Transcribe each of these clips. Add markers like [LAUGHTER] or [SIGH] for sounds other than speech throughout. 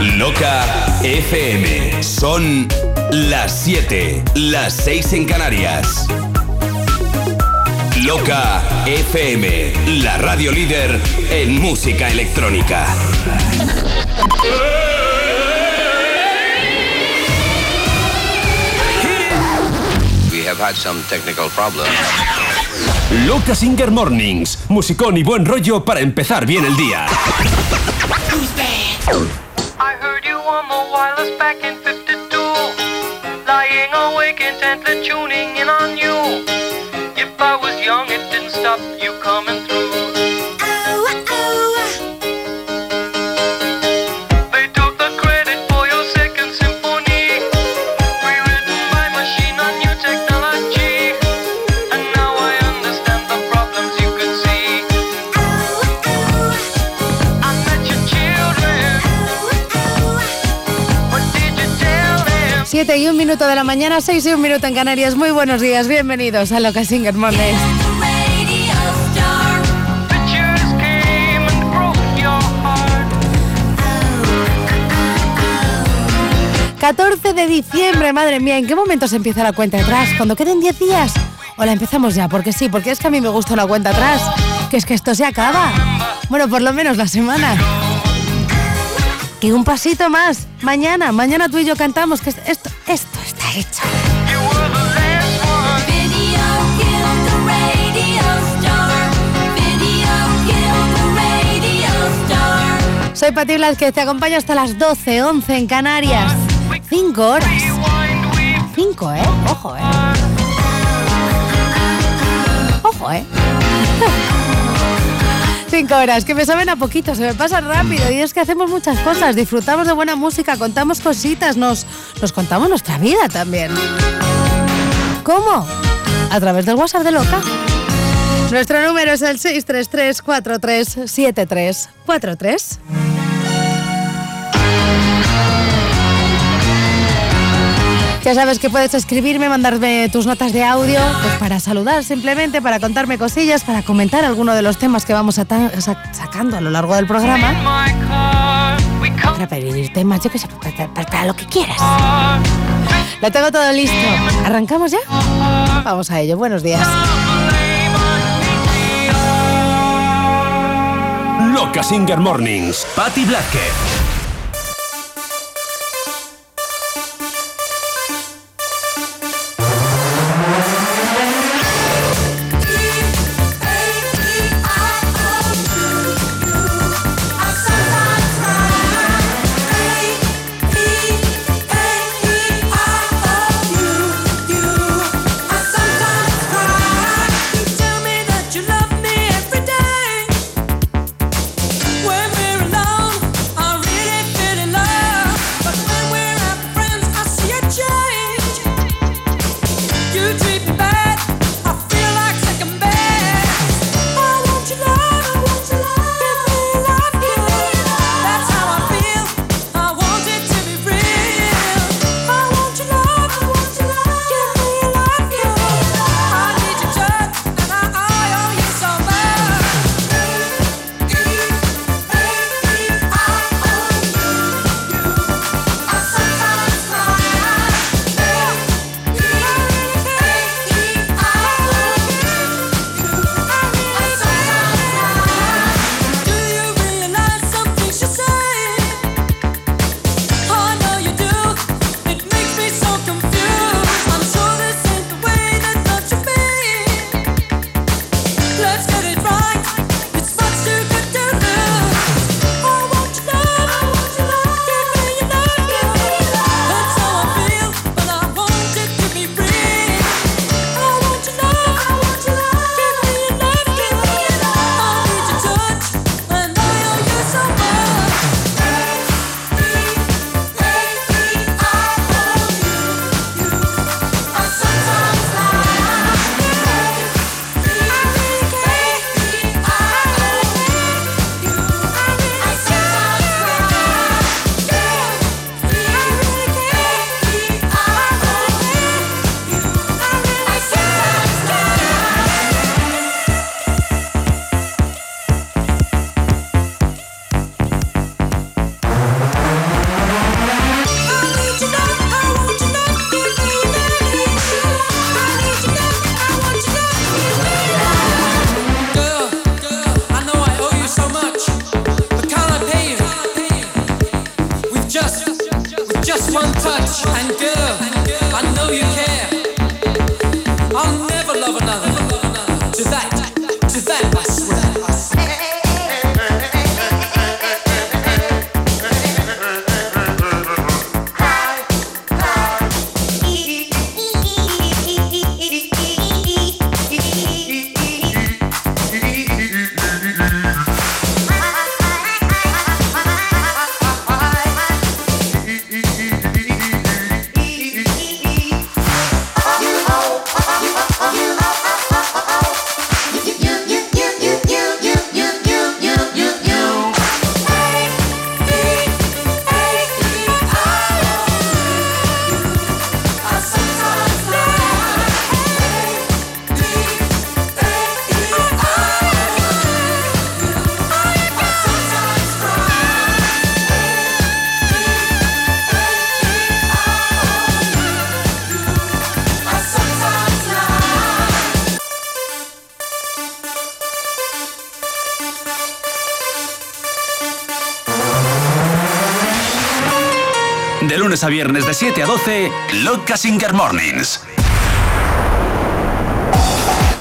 Loca FM. Son las 7, las 6 en Canarias. Loca FM, la radio líder en música electrónica. We have had some technical problems. Loca Singer Mornings, musicón y buen rollo para empezar bien el día. I heard you on the wireless back in 52. Lying awake intently tuning in on you. If I was young, it didn't stop you coming through. 7 y un minuto de la mañana, 6 y un minuto en Canarias. Muy buenos días, bienvenidos a Loca Singer heart. 14 de diciembre, madre mía, ¿en qué momento se empieza la cuenta atrás? ¿Cuando queden 10 días? ¿O la empezamos ya? Porque sí, porque es que a mí me gusta una cuenta atrás. Que es que esto se acaba. Bueno, por lo menos la semana. Y un pasito más. Mañana, mañana tú y yo cantamos que esto, esto está hecho. Soy Pati que te acompaña hasta las 12, 11 en Canarias. 5 horas. Rewind, we 5, ¿eh? Ojo, ¿eh? Ojo, ¿eh? Cinco horas, que me saben a poquito, se me pasa rápido y es que hacemos muchas cosas, disfrutamos de buena música, contamos cositas, nos, nos contamos nuestra vida también. ¿Cómo? A través del WhatsApp de Loca. Nuestro número es el 633-437343. Ya sabes que puedes escribirme, mandarme tus notas de audio pues para saludar simplemente, para contarme cosillas, para comentar alguno de los temas que vamos a sacando a lo largo del programa. Para pedir temas, yo qué sé, para, para- para lo que quieras. Lo tengo todo listo. ¿Arrancamos ya? Vamos a ello. Buenos días. Loca Singer Mornings, Patti Blázquez. Viernes de 7 a 12, Loca Singer Mornings.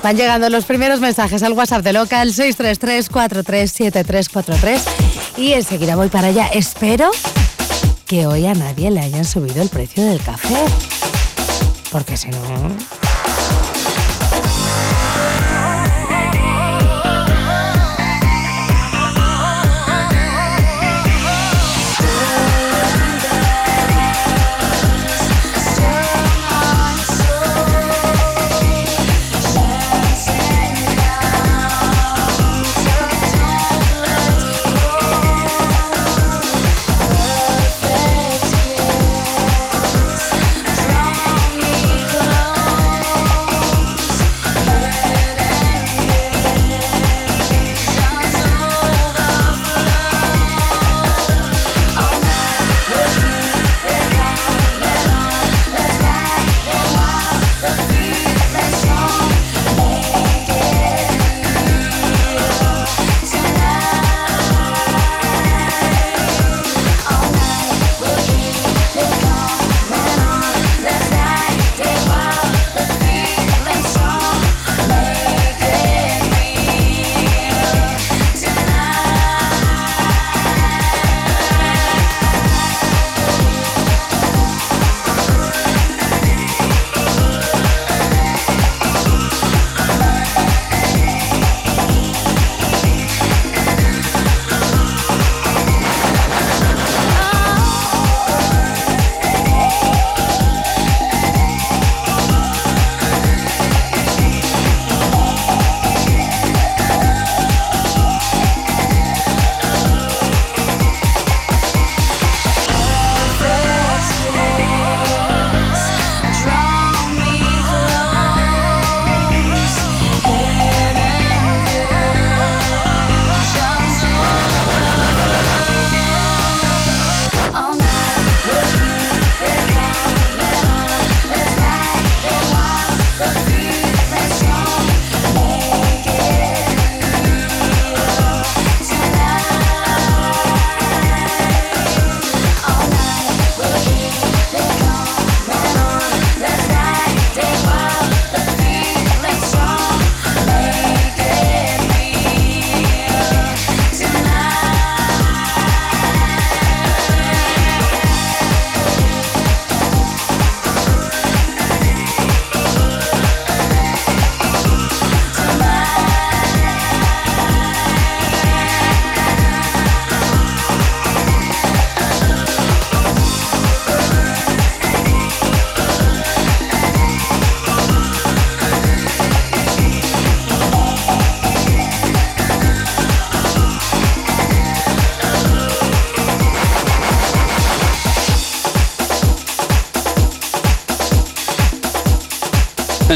Van llegando los primeros mensajes al WhatsApp de Local 633-437343 y enseguida voy para allá. Espero que hoy a nadie le hayan subido el precio del café. Porque si no...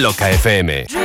Loca FM.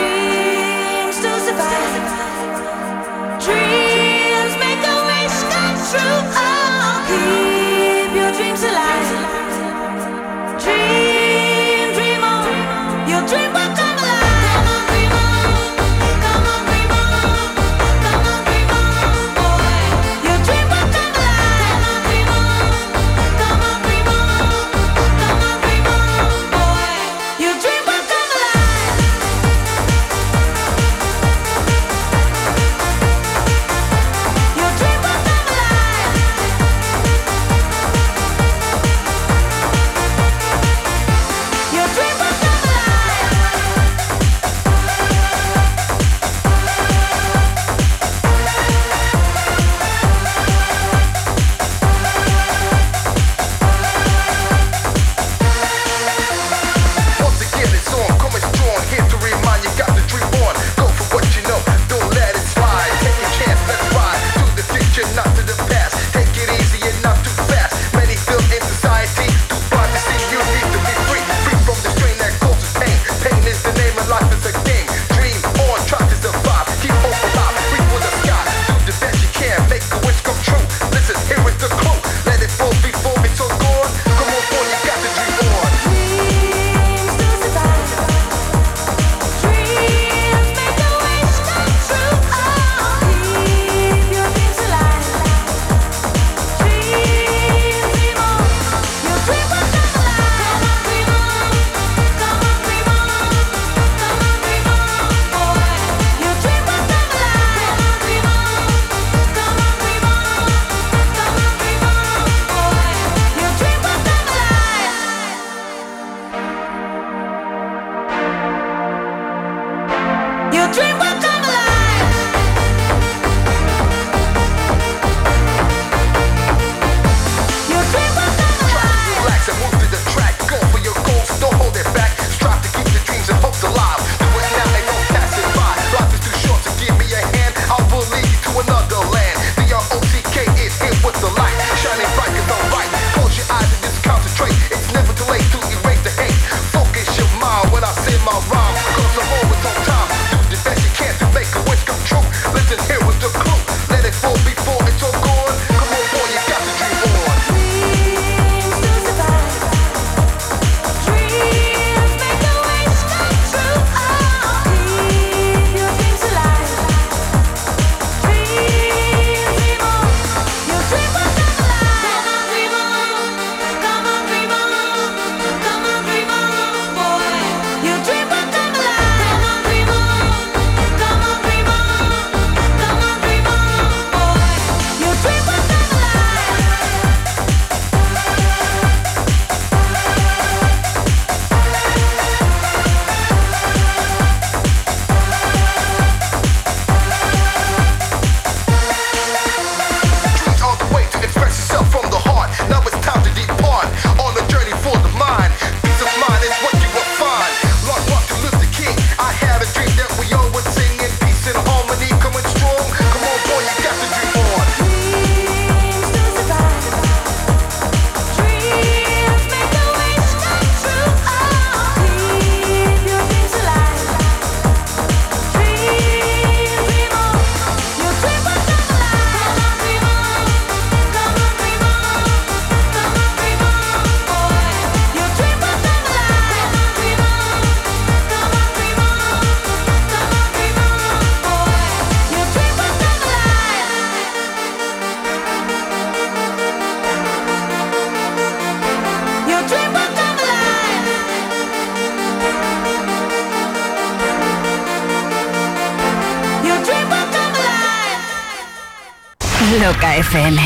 FM.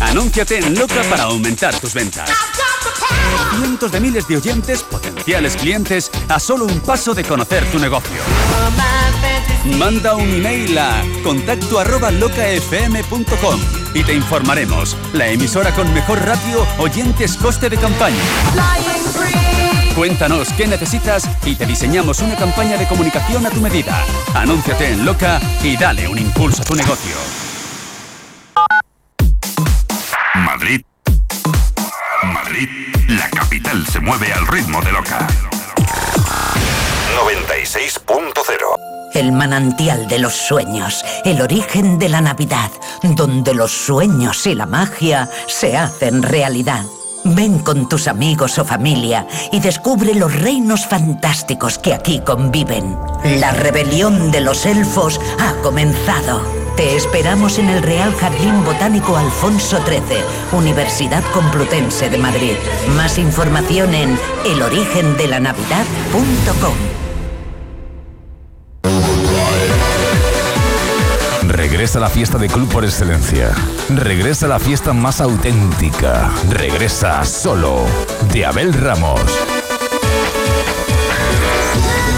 Anúnciate en Loca para aumentar tus ventas. Cientos de miles de oyentes, potenciales clientes, a solo un paso de conocer tu negocio. Manda un email a contacto arroba locafm.com y te informaremos. La emisora con mejor ratio, oyentes, coste de campaña. Cuéntanos qué necesitas y te diseñamos una campaña de comunicación a tu medida. Anúnciate en Loca y dale un impulso a tu negocio. De Loca. 96.0 El manantial de los sueños, el origen de la Navidad, donde los sueños y la magia se hacen realidad. Ven con tus amigos o familia y descubre los reinos fantásticos que aquí conviven. La rebelión de los elfos ha comenzado. Te esperamos en el Real Jardín Botánico Alfonso XIII, Universidad Complutense de Madrid. Más información en elorigendelanavidad.com. Regresa la fiesta de club por excelencia. Regresa la fiesta más auténtica. Regresa solo de Abel Ramos.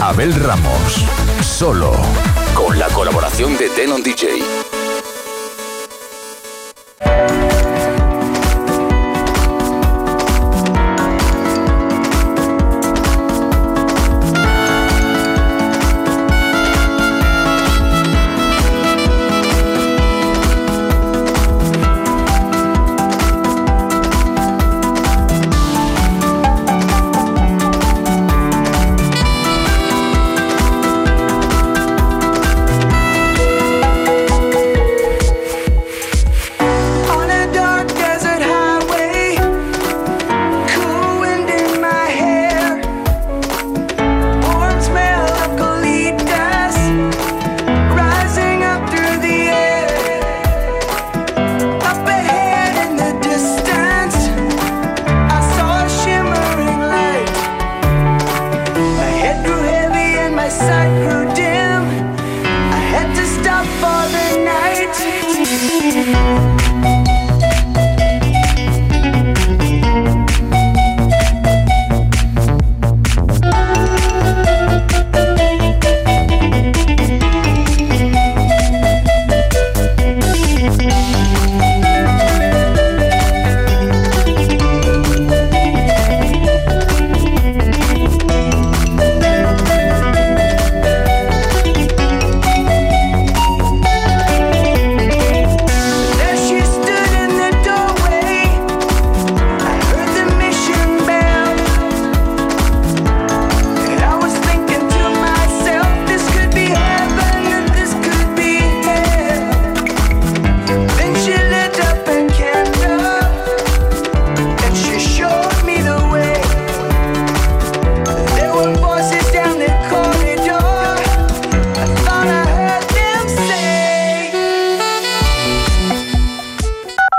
Abel Ramos. Solo Con la colaboración de Denon DJ.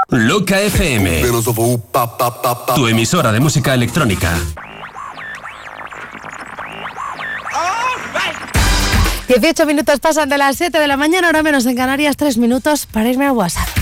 Loca FM. Tu emisora de música electrónica. 18 minutos pasan de las 7 de la mañana, ahora menos en Canarias, 3 minutos para irme al WhatsApp.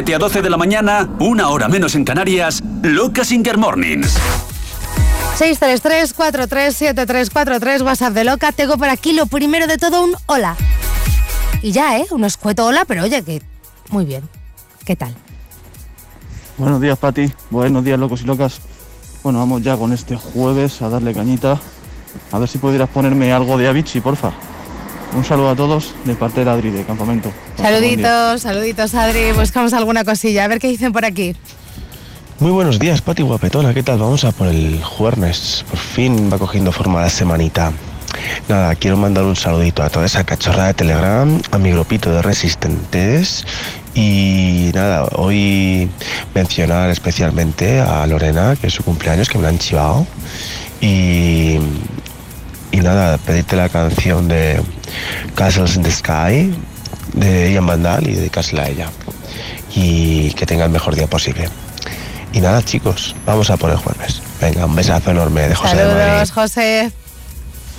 7 a 12 de la mañana, una hora menos en Canarias, Loca Singer Mornings. 633-437343, WhatsApp de loca. Tengo por aquí lo primero de todo un hola. Y ya, ¿eh? Un escueto hola, pero oye, que muy bien. ¿Qué tal? Buenos días, Pati. Buenos días, locos y locas. Bueno, vamos ya con este jueves a darle cañita. A ver si pudieras ponerme algo de Avicii, porfa. Un saludo a todos de parte de Adri de Campamento. Saluditos, saluditos, Adri. Buscamos alguna cosilla. A ver qué dicen por aquí. Muy buenos días, Pati Guapetona. ¿Qué tal? Vamos a por el jueves. Por fin va cogiendo forma la semanita. Nada, quiero mandar un saludito a toda esa cachorra de Telegram, a mi grupito de resistentes y nada, hoy mencionar especialmente a Lorena, que es su cumpleaños, que me la han chivado. Y, y nada, pedirte la canción de Castles in the Sky de Ian Vandal y dedicársela a ella. Y que tenga el mejor día posible. Y nada, chicos, vamos a por el jueves. Venga, un besazo enorme de José de Madrid. Saludos, José.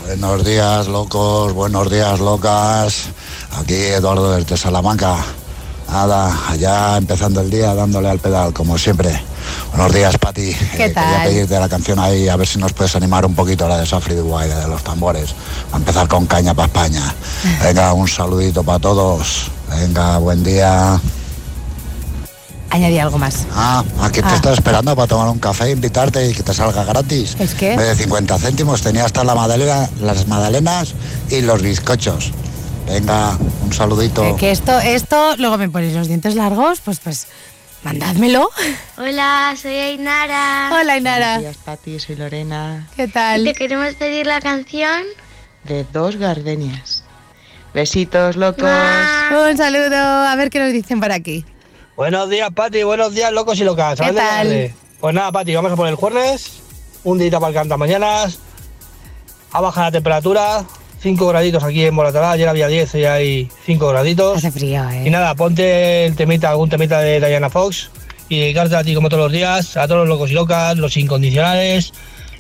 Buenos días, locos, buenos días, locas. Aquí Eduardo desde Salamanca. Nada, allá empezando el día dándole al pedal, como siempre. Buenos días, Pati. ¿Qué Quería tal? pedirte la canción ahí, a ver si nos puedes animar un poquito la de Safri Dubai, de los tambores. A empezar con caña para España. [LAUGHS] Venga, un saludito para todos. Venga, buen día. Añadí algo más. Ah, aquí te Ah. estoy esperando para tomar un café, invitarte y que te salga gratis. ¿Es vez de 50 céntimos tenía hasta la magdalena, las magdalenas y los bizcochos. Venga, un saludito. Eh, que esto, esto, luego me ponéis los dientes largos, pues, pues, mandádmelo. Hola, soy Ainara. Hola, Ainara. Buenos días, Pati, soy Lorena. ¿Qué tal? Te queremos pedir la canción. De dos gardenias. Besitos, locos. Un saludo, a ver qué nos dicen por aquí. Buenos días, Pati. Buenos días, locos y locas. ¿Qué ¿Sabes de tal? Pues nada, Pati, vamos a por el jueves. Un día para el canta mañanas. Ha bajado la temperatura. 5 graditos aquí en Moratalá. Ayer había 10 y hay 5 graditos. Hace frío, ¿eh? Y nada, ponte el temita, algún temita de Diana Fox. Y dedicarte a ti como todos los días, a todos los locos y locas, los incondicionales,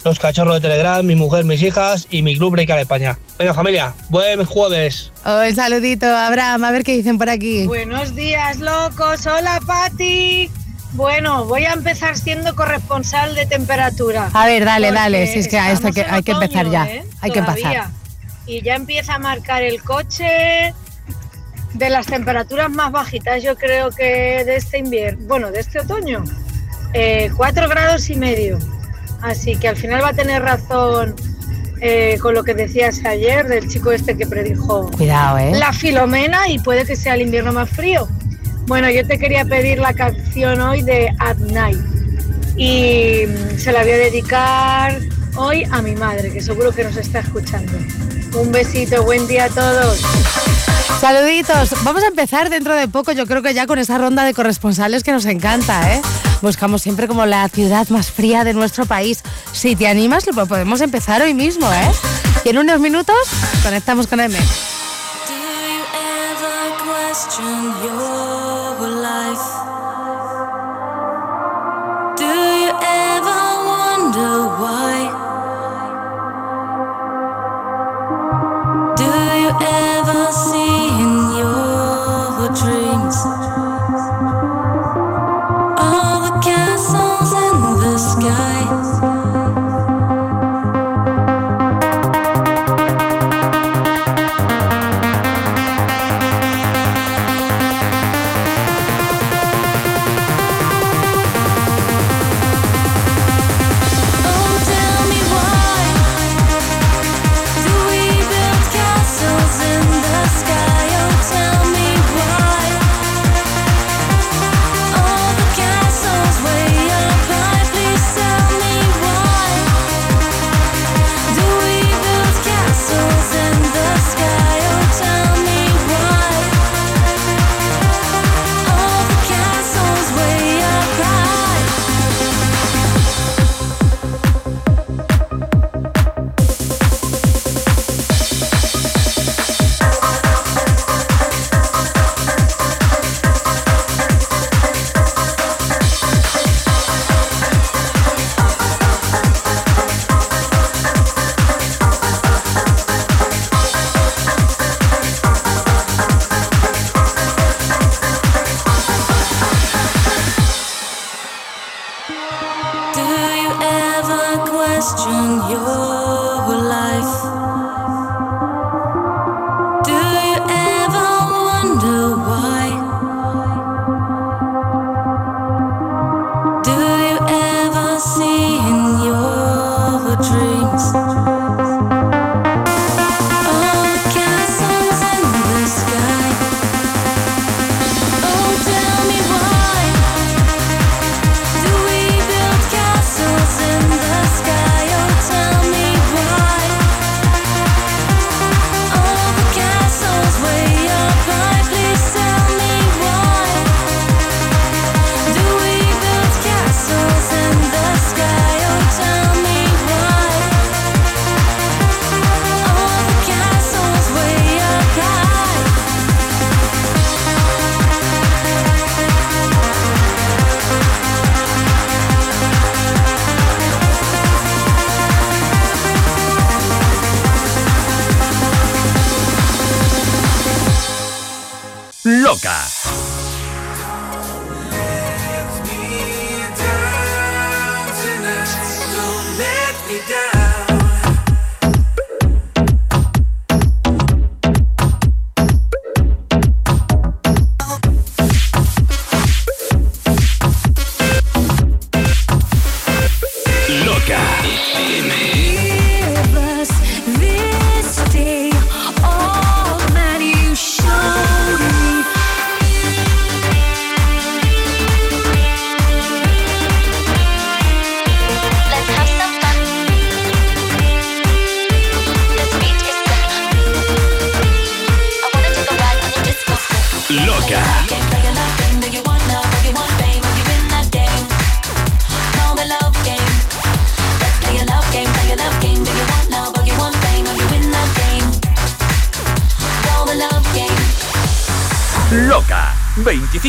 los cachorros de Telegram, mi mujer, mis hijas y mi club Breaker España. Venga, familia, buen jueves. Un saludito, Abraham, a ver qué dicen por aquí. Buenos días, locos. Hola, Pati. Bueno, voy a empezar siendo corresponsal de temperatura. A ver, dale, dale, si es que a esto hay que, en hay que empezar ya. ¿eh? Hay que empezar. Y ya empieza a marcar el coche de las temperaturas más bajitas, yo creo que de este invierno, bueno, de este otoño. Eh, cuatro grados y medio. Así que al final va a tener razón eh, con lo que decías ayer del chico este que predijo Cuidado, ¿eh? la Filomena y puede que sea el invierno más frío. Bueno, yo te quería pedir la canción hoy de At Night y mm, se la voy a dedicar hoy a mi madre, que seguro que nos está escuchando. Un besito, buen día a todos. Saluditos. Vamos a empezar dentro de poco, yo creo que ya con esa ronda de corresponsales que nos encanta, ¿eh? Buscamos siempre como la ciudad más fría de nuestro país. Si te animas, lo podemos empezar hoy mismo, ¿eh? Y en unos minutos conectamos con M. Do you ever see in your dreams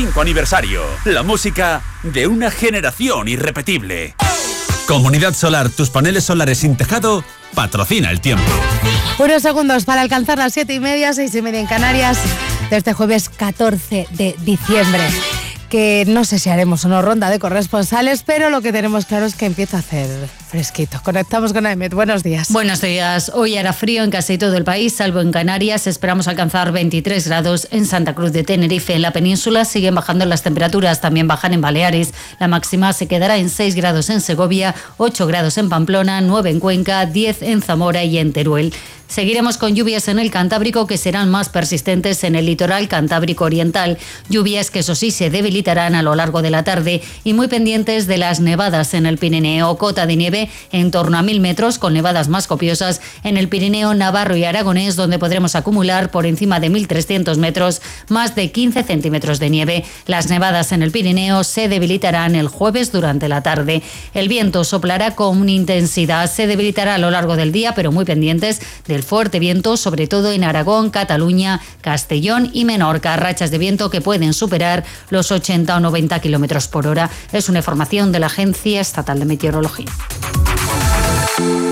25 aniversario. La música de una generación irrepetible. Comunidad Solar, tus paneles solares sin tejado, patrocina el tiempo. Unos segundos para alcanzar las siete y media, seis y media en Canarias, de este jueves 14 de diciembre. Que no sé si haremos o no ronda de corresponsales, pero lo que tenemos claro es que empieza a hacer fresquito. Conectamos con Ahmed. Buenos días. Buenos días. Hoy hará frío en casi todo el país, salvo en Canarias. Esperamos alcanzar 23 grados en Santa Cruz de Tenerife. En la península siguen bajando las temperaturas, también bajan en Baleares. La máxima se quedará en 6 grados en Segovia, 8 grados en Pamplona, 9 en Cuenca, 10 en Zamora y en Teruel. Seguiremos con lluvias en el Cantábrico que serán más persistentes en el litoral Cantábrico Oriental. Lluvias que eso sí se debilitarán a lo largo de la tarde y muy pendientes de las nevadas en el Pirineo. Cota de nieve en torno a 1000 metros con nevadas más copiosas en el Pirineo Navarro y Aragonés donde podremos acumular por encima de 1300 metros más de 15 centímetros de nieve. Las nevadas en el Pirineo se debilitarán el jueves durante la tarde. El viento soplará con intensidad, se debilitará a lo largo del día pero muy pendientes del fuerte viento, sobre todo en Aragón, Cataluña, Castellón y Menorca. Rachas de viento que pueden superar los 80 o 90 kilómetros por hora. Es una información de la Agencia Estatal de Meteorología. you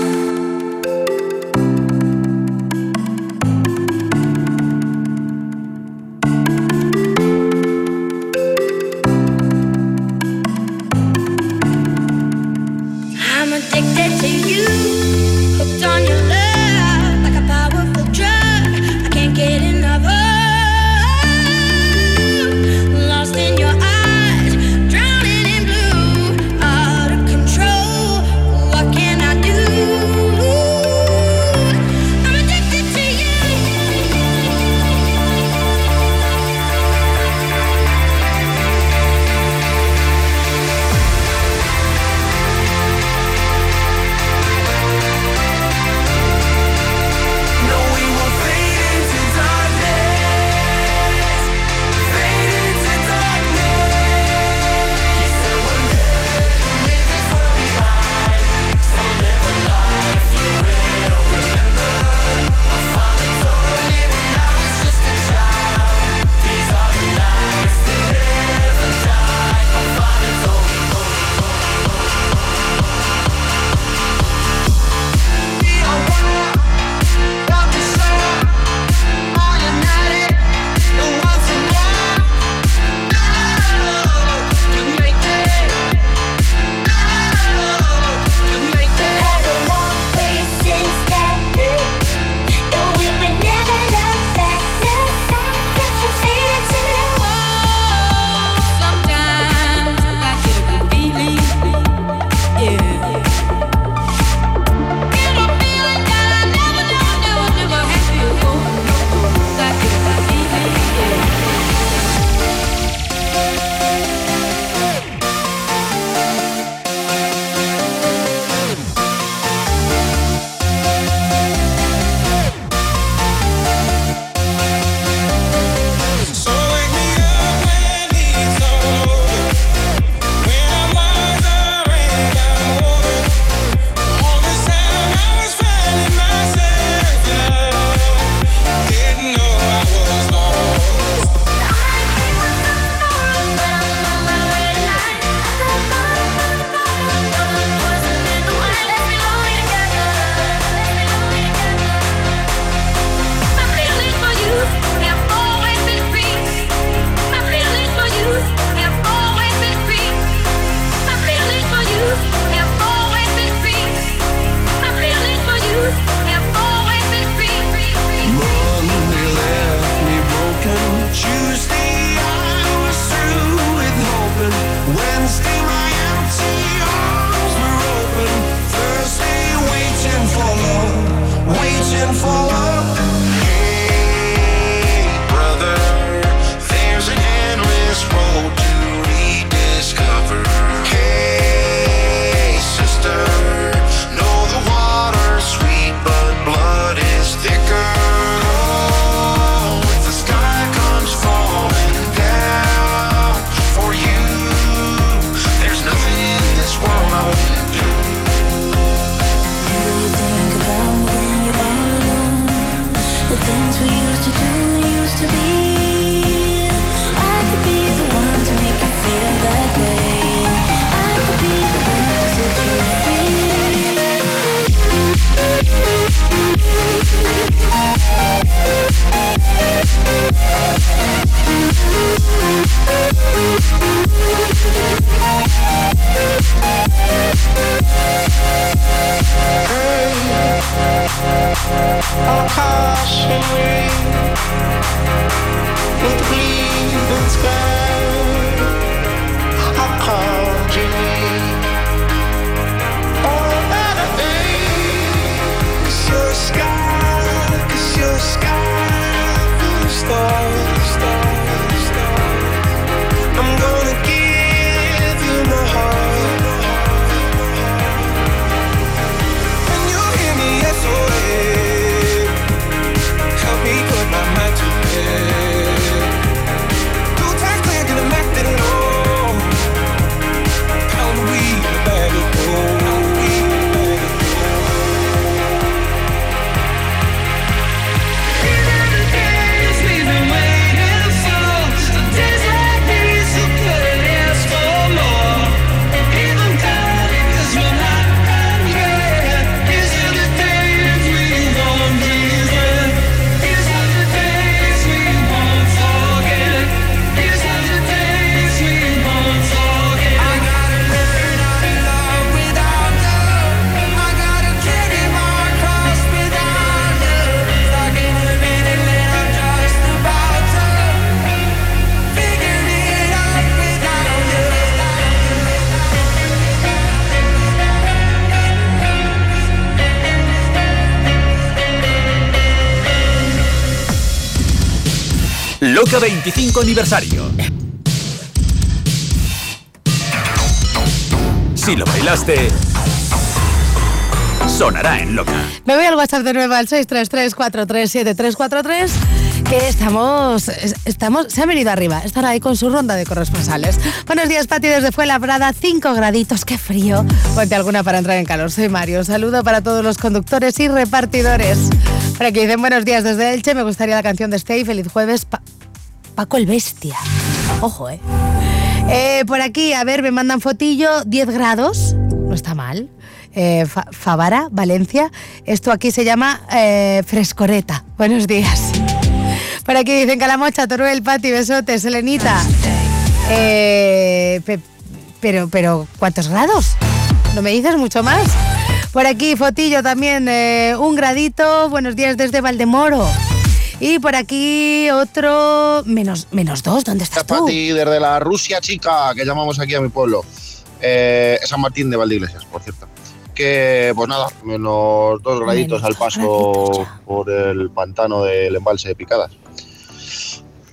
125 aniversario. Si lo bailaste, sonará en loca. Me voy al WhatsApp de nuevo al 633437343 que estamos, estamos, se han venido arriba, están ahí con su ronda de corresponsales. Buenos días, Pati, desde Fuenlabrada, 5 graditos, qué frío. Ponte alguna para entrar en calor. Soy Mario, saludo para todos los conductores y repartidores. Para que dicen buenos días desde Elche, me gustaría la canción de Stay, feliz jueves, Paco el Bestia. Ojo, eh. Eh, por aquí, a ver, me mandan fotillo, 10 grados, no está mal. Eh, Fa- Favara, Valencia. Esto aquí se llama eh, frescoreta. Buenos días. Por aquí dicen Calamocha, Toruel, Pati, besotes, Elenita. Eh, pe- pero, pero, ¿cuántos grados? ¿No me dices mucho más? Por aquí, fotillo también, un gradito. Buenos días desde Valdemoro. Y por aquí otro menos, menos dos. ¿Dónde estás tú? Pati, desde la Rusia chica, que llamamos aquí a mi pueblo. Eh, San Martín de Valdeiglesias, por cierto. Que, pues nada, menos dos graditos al paso por el pantano del embalse de Picadas.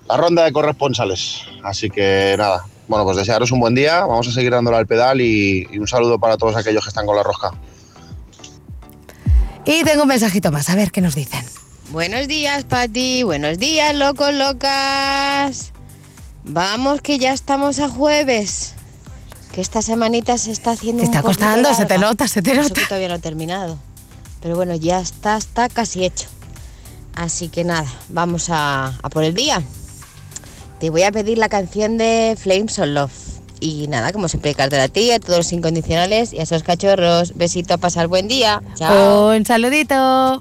La ronda de corresponsales. Así que nada, bueno, pues desearos un buen día. Vamos a seguir dándole al pedal y, y un saludo para todos aquellos que están con la rosca. Y tengo un mensajito más, a ver qué nos dicen. Buenos días, Pati. Buenos días, locos, locas. Vamos, que ya estamos a jueves. Que esta semanita se está haciendo Te está un costando, se te nota, se te nota. que todavía no he terminado. Pero bueno, ya está, está casi hecho. Así que nada, vamos a, a por el día. Te voy a pedir la canción de Flames of Love. Y nada, como siempre, cartera a ti, a todos los incondicionales y a esos cachorros. Besito a pasar buen día. Chao. Un saludito.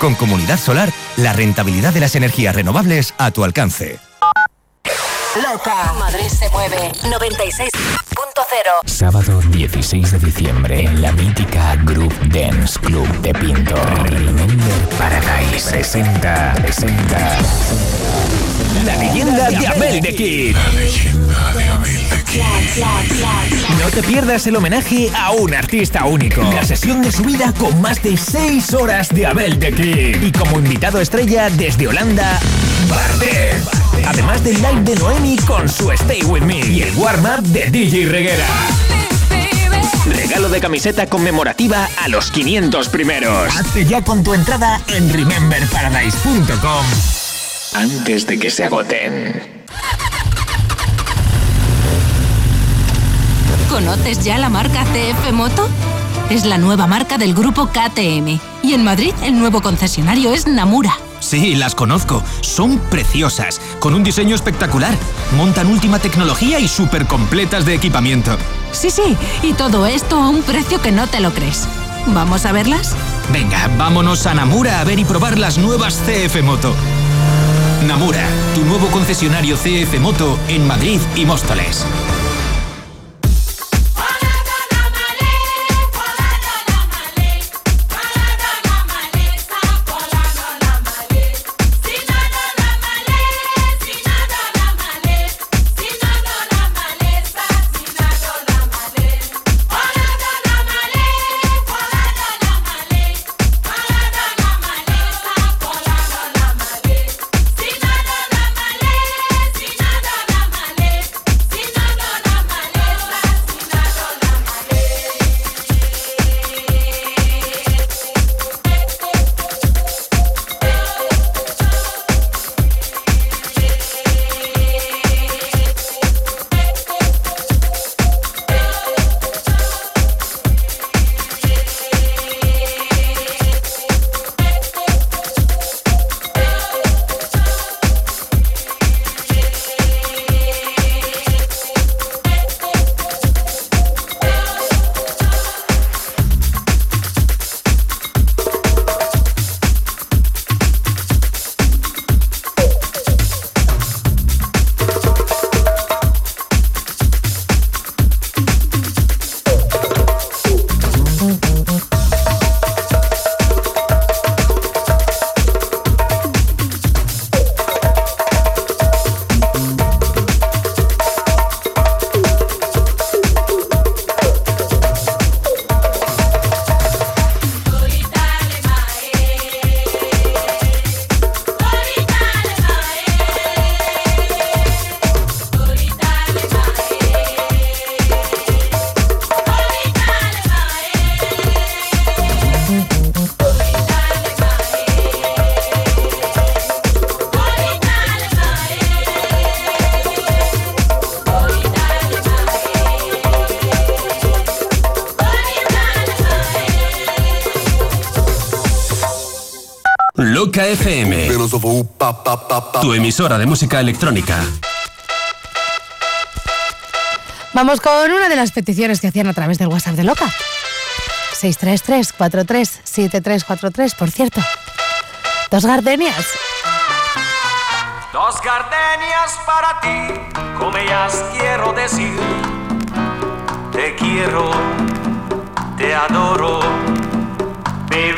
Con Comunidad Solar, la rentabilidad de las energías renovables a tu alcance. Loca. Madrid se mueve. 96.0. Sábado 16 de diciembre en la mítica Group Dance Club de Pinto. Remember Paradise presenta, presenta La leyenda de Abel de Kid. No te pierdas el homenaje a un artista único. La sesión de su vida con más de 6 horas de Abel de Kid. Y como invitado estrella desde Holanda, Bardet. Además del live de Noemi con su Stay With Me. Y el warm-up de DJ Reguera. Regalo de camiseta conmemorativa a los 500 primeros. Hazte ya con tu entrada en rememberparadise.com. Antes de que se agoten. ¿Conoces ya la marca CF Moto? Es la nueva marca del grupo KTM. Y en Madrid el nuevo concesionario es Namura. Sí, las conozco. Son preciosas, con un diseño espectacular. Montan última tecnología y súper completas de equipamiento. Sí, sí, y todo esto a un precio que no te lo crees. ¿Vamos a verlas? Venga, vámonos a Namura a ver y probar las nuevas CF Moto. Namura, tu nuevo concesionario CF Moto en Madrid y Móstoles. Loca FM. Tu emisora de música electrónica. Vamos con una de las peticiones que hacían a través del WhatsApp de Loca. 633-43-7343, por cierto. Dos gardenias. Dos gardenias para ti, como ellas quiero decir. Te quiero, te adoro, mi